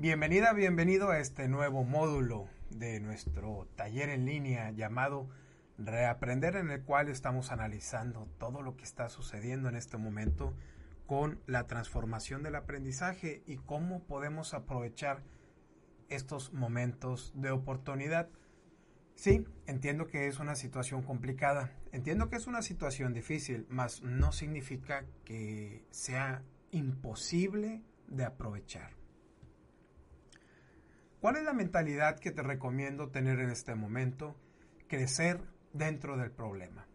Bienvenida, bienvenido a este nuevo módulo de nuestro taller en línea llamado Reaprender en el cual estamos analizando todo lo que está sucediendo en este momento con la transformación del aprendizaje y cómo podemos aprovechar estos momentos de oportunidad. Sí, entiendo que es una situación complicada, entiendo que es una situación difícil, mas no significa que sea imposible de aprovechar. ¿Cuál es la mentalidad que te recomiendo tener en este momento? Crecer dentro del problema.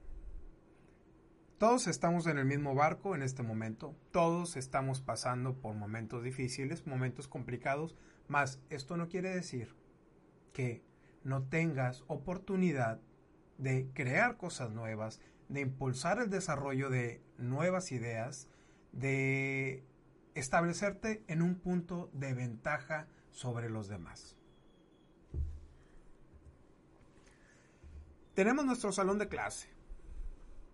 Todos estamos en el mismo barco en este momento, todos estamos pasando por momentos difíciles, momentos complicados, mas esto no quiere decir que no tengas oportunidad de crear cosas nuevas, de impulsar el desarrollo de nuevas ideas, de establecerte en un punto de ventaja sobre los demás. Tenemos nuestro salón de clase.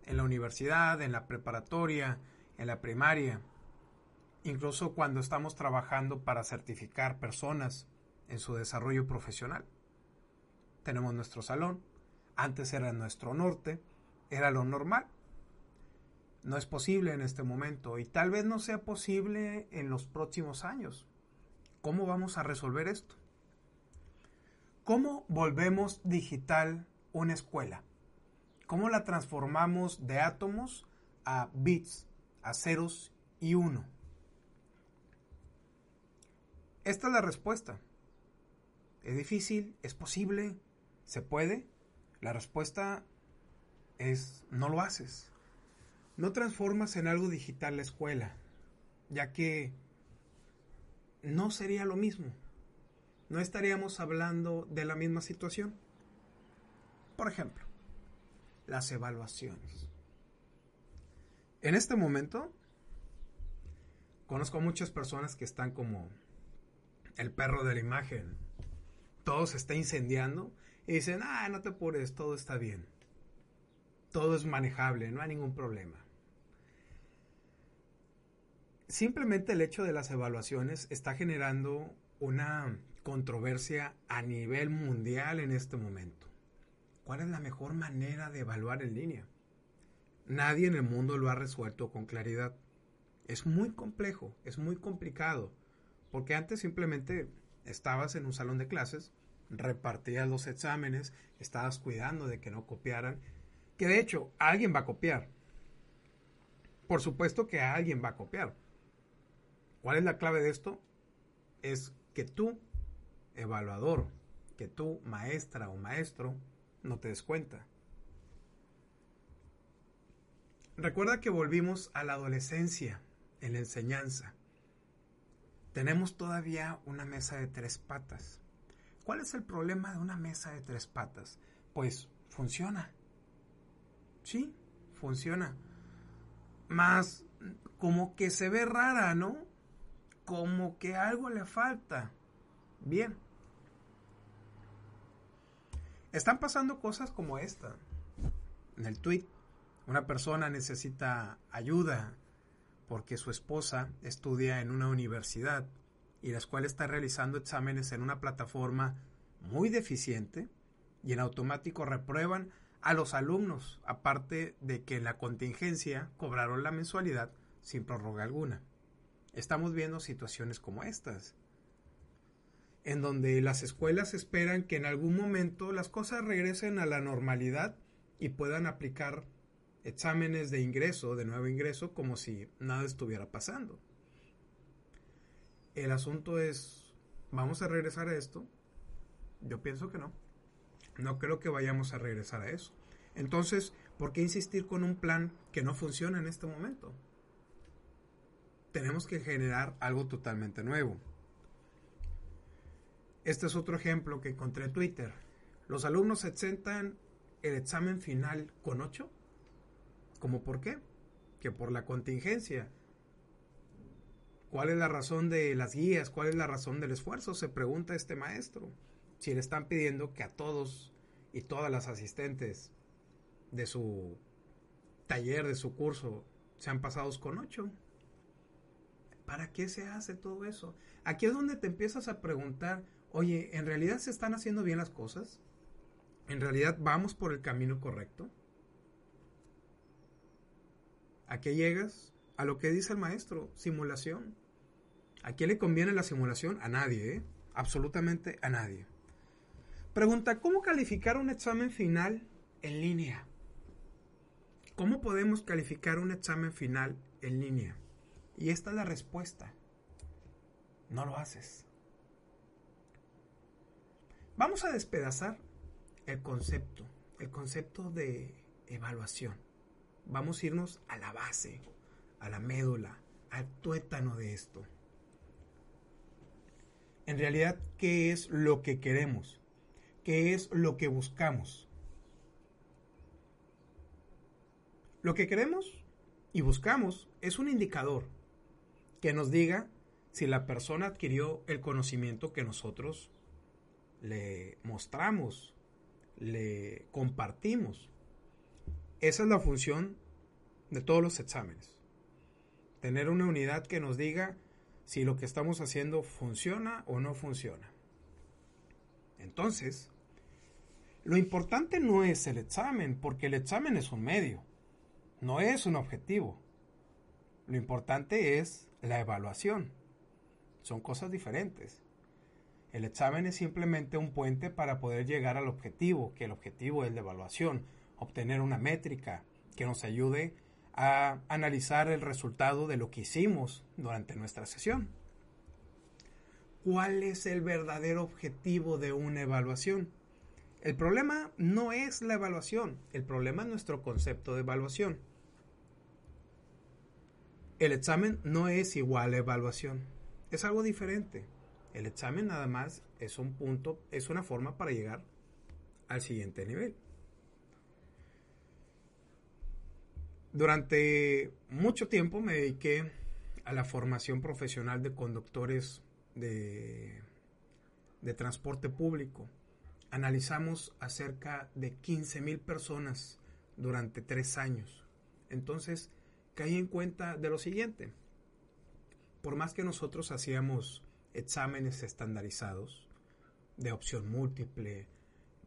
En la universidad, en la preparatoria, en la primaria, incluso cuando estamos trabajando para certificar personas en su desarrollo profesional. Tenemos nuestro salón. Antes era nuestro norte, era lo normal. No es posible en este momento y tal vez no sea posible en los próximos años. ¿Cómo vamos a resolver esto? ¿Cómo volvemos digital una escuela? ¿Cómo la transformamos de átomos a bits, a ceros y uno? Esta es la respuesta. ¿Es difícil? ¿Es posible? ¿Se puede? La respuesta es no lo haces. No transformas en algo digital la escuela, ya que no sería lo mismo. No estaríamos hablando de la misma situación. Por ejemplo, las evaluaciones. En este momento, conozco a muchas personas que están como el perro de la imagen. Todo se está incendiando y dicen, ah, no te apures, todo está bien. Todo es manejable, no hay ningún problema simplemente el hecho de las evaluaciones está generando una controversia a nivel mundial en este momento. ¿Cuál es la mejor manera de evaluar en línea? Nadie en el mundo lo ha resuelto con claridad. Es muy complejo, es muy complicado, porque antes simplemente estabas en un salón de clases, repartías los exámenes, estabas cuidando de que no copiaran, que de hecho alguien va a copiar. Por supuesto que alguien va a copiar, ¿Cuál es la clave de esto? Es que tú, evaluador, que tú, maestra o maestro, no te des cuenta. Recuerda que volvimos a la adolescencia en la enseñanza. Tenemos todavía una mesa de tres patas. ¿Cuál es el problema de una mesa de tres patas? Pues funciona. Sí, funciona. Más como que se ve rara, ¿no? Como que algo le falta. Bien. Están pasando cosas como esta. En el tweet, una persona necesita ayuda porque su esposa estudia en una universidad y la escuela está realizando exámenes en una plataforma muy deficiente y en automático reprueban a los alumnos, aparte de que en la contingencia cobraron la mensualidad sin prórroga alguna estamos viendo situaciones como estas, en donde las escuelas esperan que en algún momento las cosas regresen a la normalidad y puedan aplicar exámenes de ingreso, de nuevo ingreso, como si nada estuviera pasando. El asunto es, ¿vamos a regresar a esto? Yo pienso que no. No creo que vayamos a regresar a eso. Entonces, ¿por qué insistir con un plan que no funciona en este momento? Tenemos que generar algo totalmente nuevo. Este es otro ejemplo que encontré en Twitter. Los alumnos exentan el examen final con 8. ¿Cómo por qué? Que por la contingencia. ¿Cuál es la razón de las guías? ¿Cuál es la razón del esfuerzo? Se pregunta este maestro. Si le están pidiendo que a todos y todas las asistentes de su taller, de su curso, sean pasados con 8 ¿Para qué se hace todo eso? Aquí es donde te empiezas a preguntar, oye, ¿en realidad se están haciendo bien las cosas? ¿En realidad vamos por el camino correcto? ¿A qué llegas? A lo que dice el maestro, simulación. ¿A quién le conviene la simulación? A nadie, ¿eh? Absolutamente a nadie. Pregunta, ¿cómo calificar un examen final en línea? ¿Cómo podemos calificar un examen final en línea? Y esta es la respuesta. No lo haces. Vamos a despedazar el concepto, el concepto de evaluación. Vamos a irnos a la base, a la médula, al tuétano de esto. En realidad, ¿qué es lo que queremos? ¿Qué es lo que buscamos? Lo que queremos y buscamos es un indicador que nos diga si la persona adquirió el conocimiento que nosotros le mostramos, le compartimos. Esa es la función de todos los exámenes. Tener una unidad que nos diga si lo que estamos haciendo funciona o no funciona. Entonces, lo importante no es el examen, porque el examen es un medio, no es un objetivo. Lo importante es la evaluación. Son cosas diferentes. El examen es simplemente un puente para poder llegar al objetivo, que el objetivo es la evaluación, obtener una métrica que nos ayude a analizar el resultado de lo que hicimos durante nuestra sesión. ¿Cuál es el verdadero objetivo de una evaluación? El problema no es la evaluación, el problema es nuestro concepto de evaluación. El examen no es igual a evaluación, es algo diferente. El examen nada más es un punto, es una forma para llegar al siguiente nivel. Durante mucho tiempo me dediqué a la formación profesional de conductores de, de transporte público. Analizamos a cerca de 15 mil personas durante tres años. Entonces, caí en cuenta de lo siguiente. Por más que nosotros hacíamos exámenes estandarizados de opción múltiple,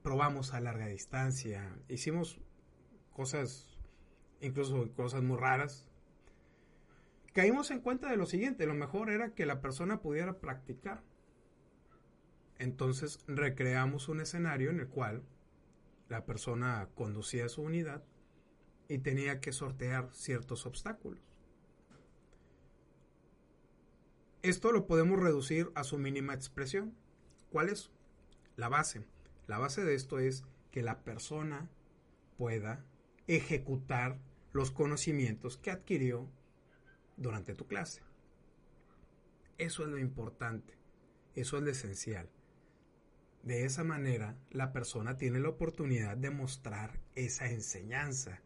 probamos a larga distancia, hicimos cosas incluso cosas muy raras. Caímos en cuenta de lo siguiente, lo mejor era que la persona pudiera practicar. Entonces recreamos un escenario en el cual la persona conducía su unidad y tenía que sortear ciertos obstáculos. Esto lo podemos reducir a su mínima expresión. ¿Cuál es? La base. La base de esto es que la persona pueda ejecutar los conocimientos que adquirió durante tu clase. Eso es lo importante, eso es lo esencial. De esa manera, la persona tiene la oportunidad de mostrar esa enseñanza,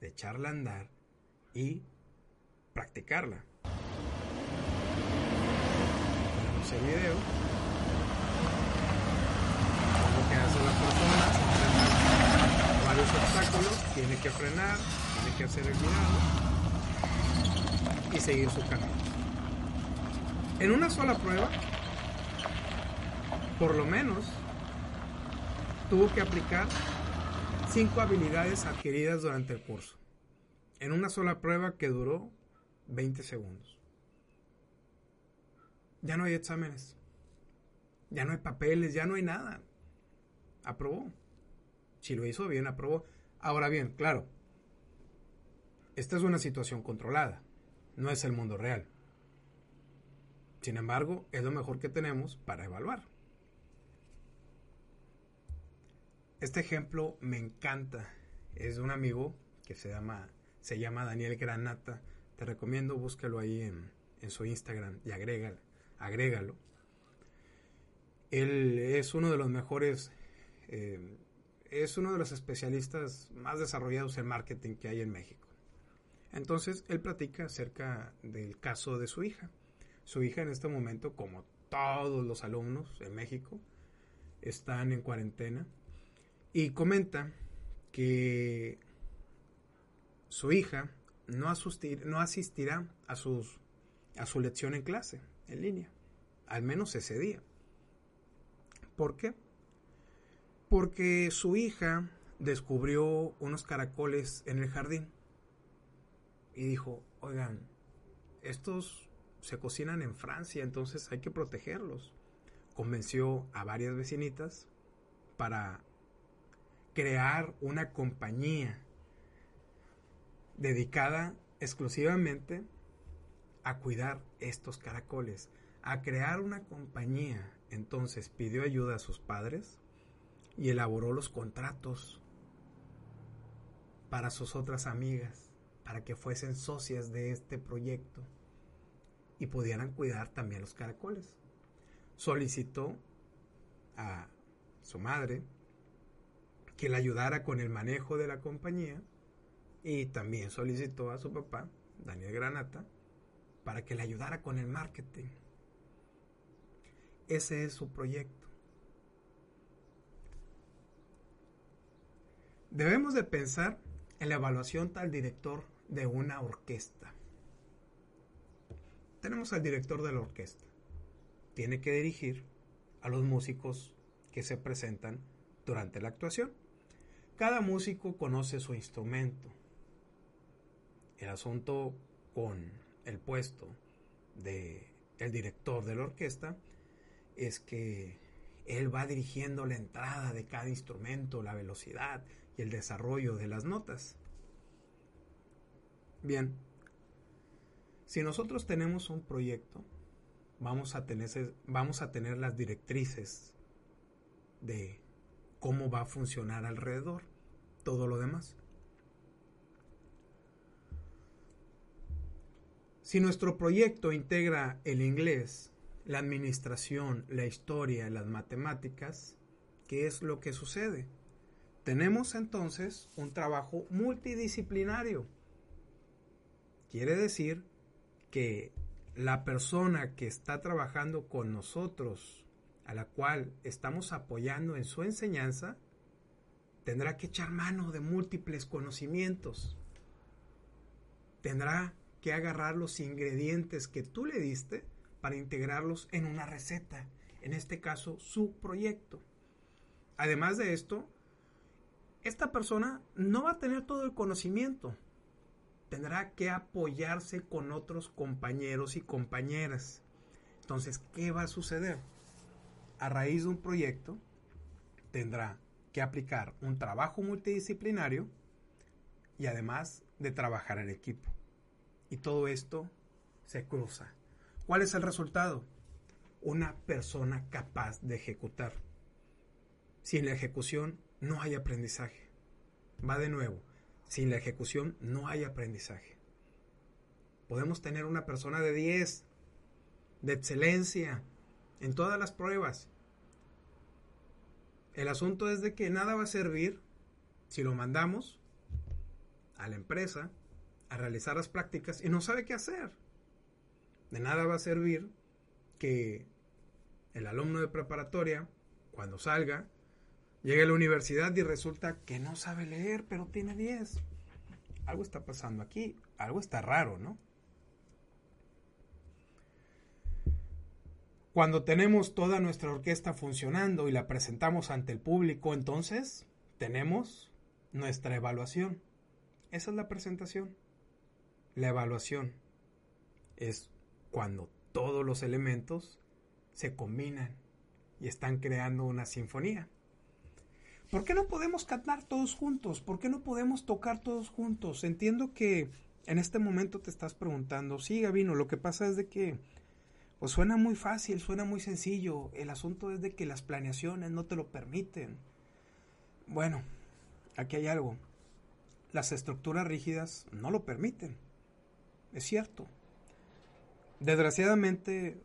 de echarla a andar y practicarla. Tenemos el video. Lo que hace la persona, varios obstáculos, tiene que frenar, que hacer el mirado y seguir su camino. En una sola prueba, por lo menos, tuvo que aplicar cinco habilidades adquiridas durante el curso. En una sola prueba que duró 20 segundos. Ya no hay exámenes. Ya no hay papeles, ya no hay nada. Aprobó. Si lo hizo bien, aprobó. Ahora bien, claro, esta es una situación controlada, no es el mundo real. Sin embargo, es lo mejor que tenemos para evaluar. Este ejemplo me encanta. Es de un amigo que se llama, se llama Daniel Granata. Te recomiendo, búscalo ahí en, su Instagram y agrégalo, agrégalo. Él es uno de los mejores, eh, es uno de los especialistas más desarrollados en marketing que hay en México. Entonces él platica acerca del caso de su hija. Su hija en este momento, como todos los alumnos en México, están en cuarentena y comenta que su hija no, asistirá a sus a su lección en clase, en línea, al menos ese día. ¿Por qué? Porque su hija descubrió unos caracoles en el jardín y dijo, oigan, estos se cocinan en Francia, entonces hay que protegerlos. Convenció a varias vecinitas para crear una compañía dedicada exclusivamente a cuidar estos caracoles, a crear una compañía. Entonces pidió ayuda a sus padres y elaboró los contratos para sus otras amigas, para que fuesen socias de este proyecto y pudieran cuidar también los caracoles. Solicitó a su madre que le ayudara con el manejo de la compañía y también solicitó a su papá, Daniel Granata, para que le ayudara con el marketing. Ese es su proyecto. Debemos de pensar en la evaluación tal director de una orquesta. Tenemos al director de la orquesta. Tiene que dirigir a los músicos que se presentan durante la actuación. Cada músico conoce su instrumento. El asunto con el puesto de el director de la orquesta es que él va dirigiendo la entrada de cada instrumento, la velocidad y el desarrollo de las notas. Bien, si nosotros tenemos un proyecto, vamos a tener, vamos a tener las directrices de cómo va a funcionar alrededor todo lo demás. Si nuestro proyecto integra el inglés, la administración, la historia, las matemáticas, ¿qué es lo que sucede? Tenemos entonces un trabajo multidisciplinario. Quiere decir que la persona que está trabajando con nosotros, a la cual estamos apoyando en su enseñanza, tendrá que echar mano de múltiples conocimientos. Tendrá que agarrar los ingredientes que tú le diste para integrarlos en una receta, en este caso su proyecto. Además de esto, esta persona no va a tener todo el conocimiento, tendrá que apoyarse con otros compañeros y compañeras. Entonces, ¿qué va a suceder? A raíz de un proyecto, tendrá que aplicar un trabajo multidisciplinario y además de trabajar en equipo. Y todo esto se cruza ¿Cuál es el resultado? Una persona capaz de ejecutar. Sin la ejecución no hay aprendizaje. Va de nuevo. Sin la ejecución no hay aprendizaje. Podemos tener una persona de 10, de excelencia, en todas las pruebas. El asunto es de que nada va a servir si lo mandamos a la empresa a realizar las prácticas y no sabe qué hacer. De nada va a servir que el alumno de preparatoria, cuando salga, llegue a la universidad y resulta que no sabe leer, pero tiene 10. Algo está pasando aquí, algo está raro, ¿no? Cuando tenemos toda nuestra orquesta funcionando y la presentamos ante el público, entonces tenemos nuestra evaluación. Esa es la presentación. La evaluación es cuando todos los elementos se combinan y están creando una sinfonía. ¿Por qué no podemos cantar todos juntos? ¿Por qué no podemos tocar todos juntos? Entiendo que en este momento te estás preguntando, sí, Gavino, lo que pasa es de que pues suena muy fácil, suena muy sencillo. El asunto es de que las planeaciones no te lo permiten. Bueno, aquí hay algo. Las estructuras rígidas no lo permiten. Es cierto. Desgraciadamente,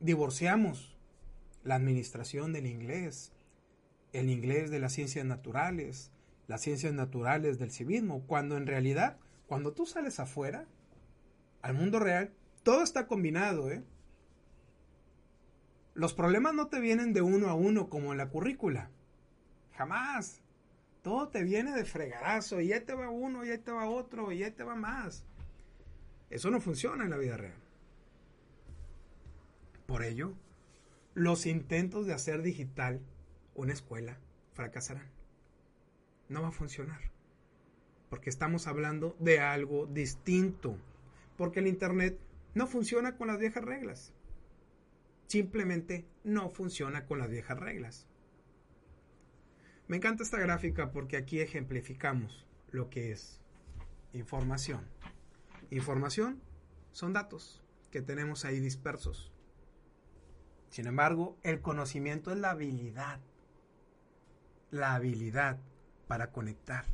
divorciamos la administración del inglés, el inglés de las ciencias naturales, las ciencias naturales del civismo, cuando en realidad, cuando tú sales afuera, al mundo real, todo está combinado, ¿eh? Los problemas no te vienen de uno a uno como en la currícula. Jamás. Todo te viene de fregadazo. Y ahí te va uno, y ahí te va otro, y ahí te va más. Eso no funciona en la vida real. Por ello, los intentos de hacer digital una escuela fracasarán. No va a funcionar. Porque estamos hablando de algo distinto. Porque el Internet no funciona con las viejas reglas. Simplemente no funciona con las viejas reglas. Me encanta esta gráfica porque aquí ejemplificamos lo que es información. Información son datos que tenemos ahí dispersos. Sin embargo, el conocimiento es la habilidad, la habilidad para conectar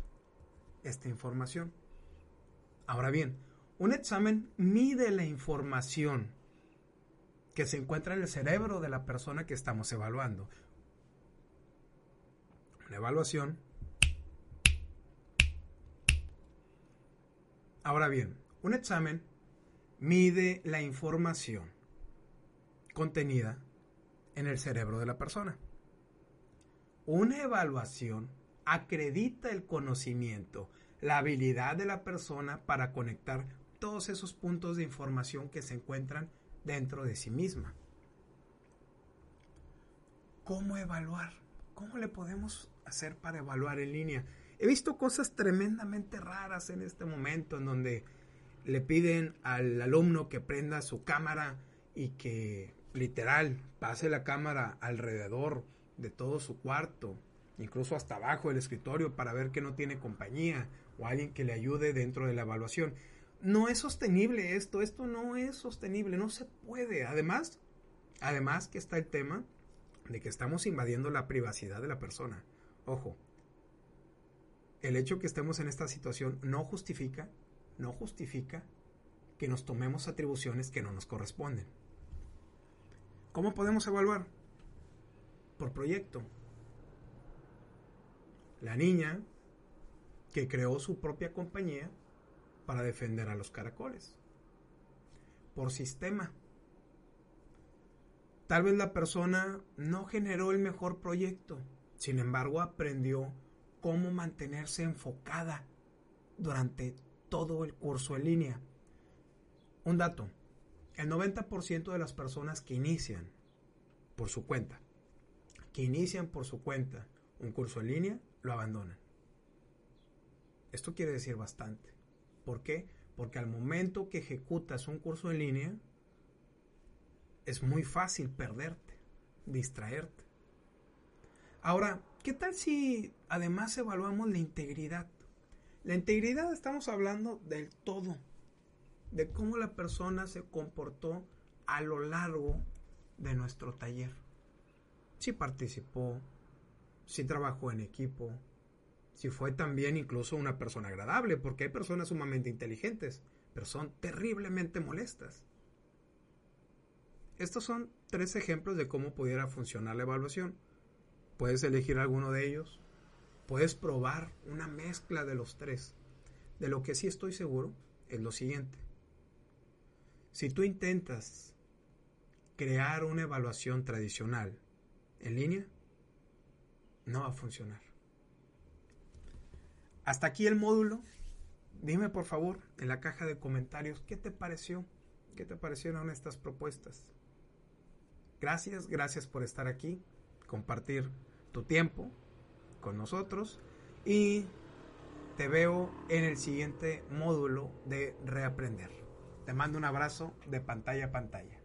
esta información. Ahora bien, un examen mide la información que se encuentra en el cerebro de la persona que estamos evaluando. Una evaluación. Ahora bien, un examen mide la información contenida en el cerebro de la persona. Una evaluación acredita el conocimiento, la habilidad de la persona para conectar todos esos puntos de información que se encuentran dentro de sí misma. ¿Cómo evaluar? ¿Cómo le podemos hacer para evaluar en línea? He visto cosas tremendamente raras en este momento en donde le piden al alumno que prenda su cámara y que literal pase la cámara alrededor de todo su cuarto, incluso hasta abajo del escritorio para ver que no tiene compañía o alguien que le ayude dentro de la evaluación. No es sostenible esto, esto no es sostenible, no se puede. Además, además que está el tema de que estamos invadiendo la privacidad de la persona. Ojo, el hecho que estemos en esta situación no justifica, no justifica que nos tomemos atribuciones que no nos corresponden. ¿Cómo podemos evaluar? Por proyecto. La niña que creó su propia compañía para defender a los caracoles. Por sistema. Tal vez la persona no generó el mejor proyecto, sin embargo aprendió cómo mantenerse enfocada durante todo el curso en línea. Un dato, el 90% de las personas que inician por su cuenta, que inician por su cuenta un curso en línea, lo abandonan. Esto quiere decir bastante. ¿Por qué? Porque al momento que ejecutas un curso en línea, es muy fácil perderte, distraerte. Ahora, ¿qué tal si además evaluamos la integridad? La integridad estamos hablando del todo, de cómo la persona se comportó a lo largo de nuestro taller. Si participó, si trabajó en equipo, si fue también incluso una persona agradable, porque hay personas sumamente inteligentes, pero son terriblemente molestas. Estos son tres ejemplos de cómo pudiera funcionar la evaluación. Puedes elegir alguno de ellos, puedes probar una mezcla de los tres. De lo que sí estoy seguro es lo siguiente. Si tú intentas crear una evaluación tradicional en línea, no va a funcionar. Hasta aquí el módulo. Dime por favor en la caja de comentarios qué te pareció, qué te parecieron estas propuestas. Gracias, gracias por estar aquí, compartir tu tiempo con nosotros y te veo en el siguiente módulo de reaprender. Te mando un abrazo de pantalla a pantalla.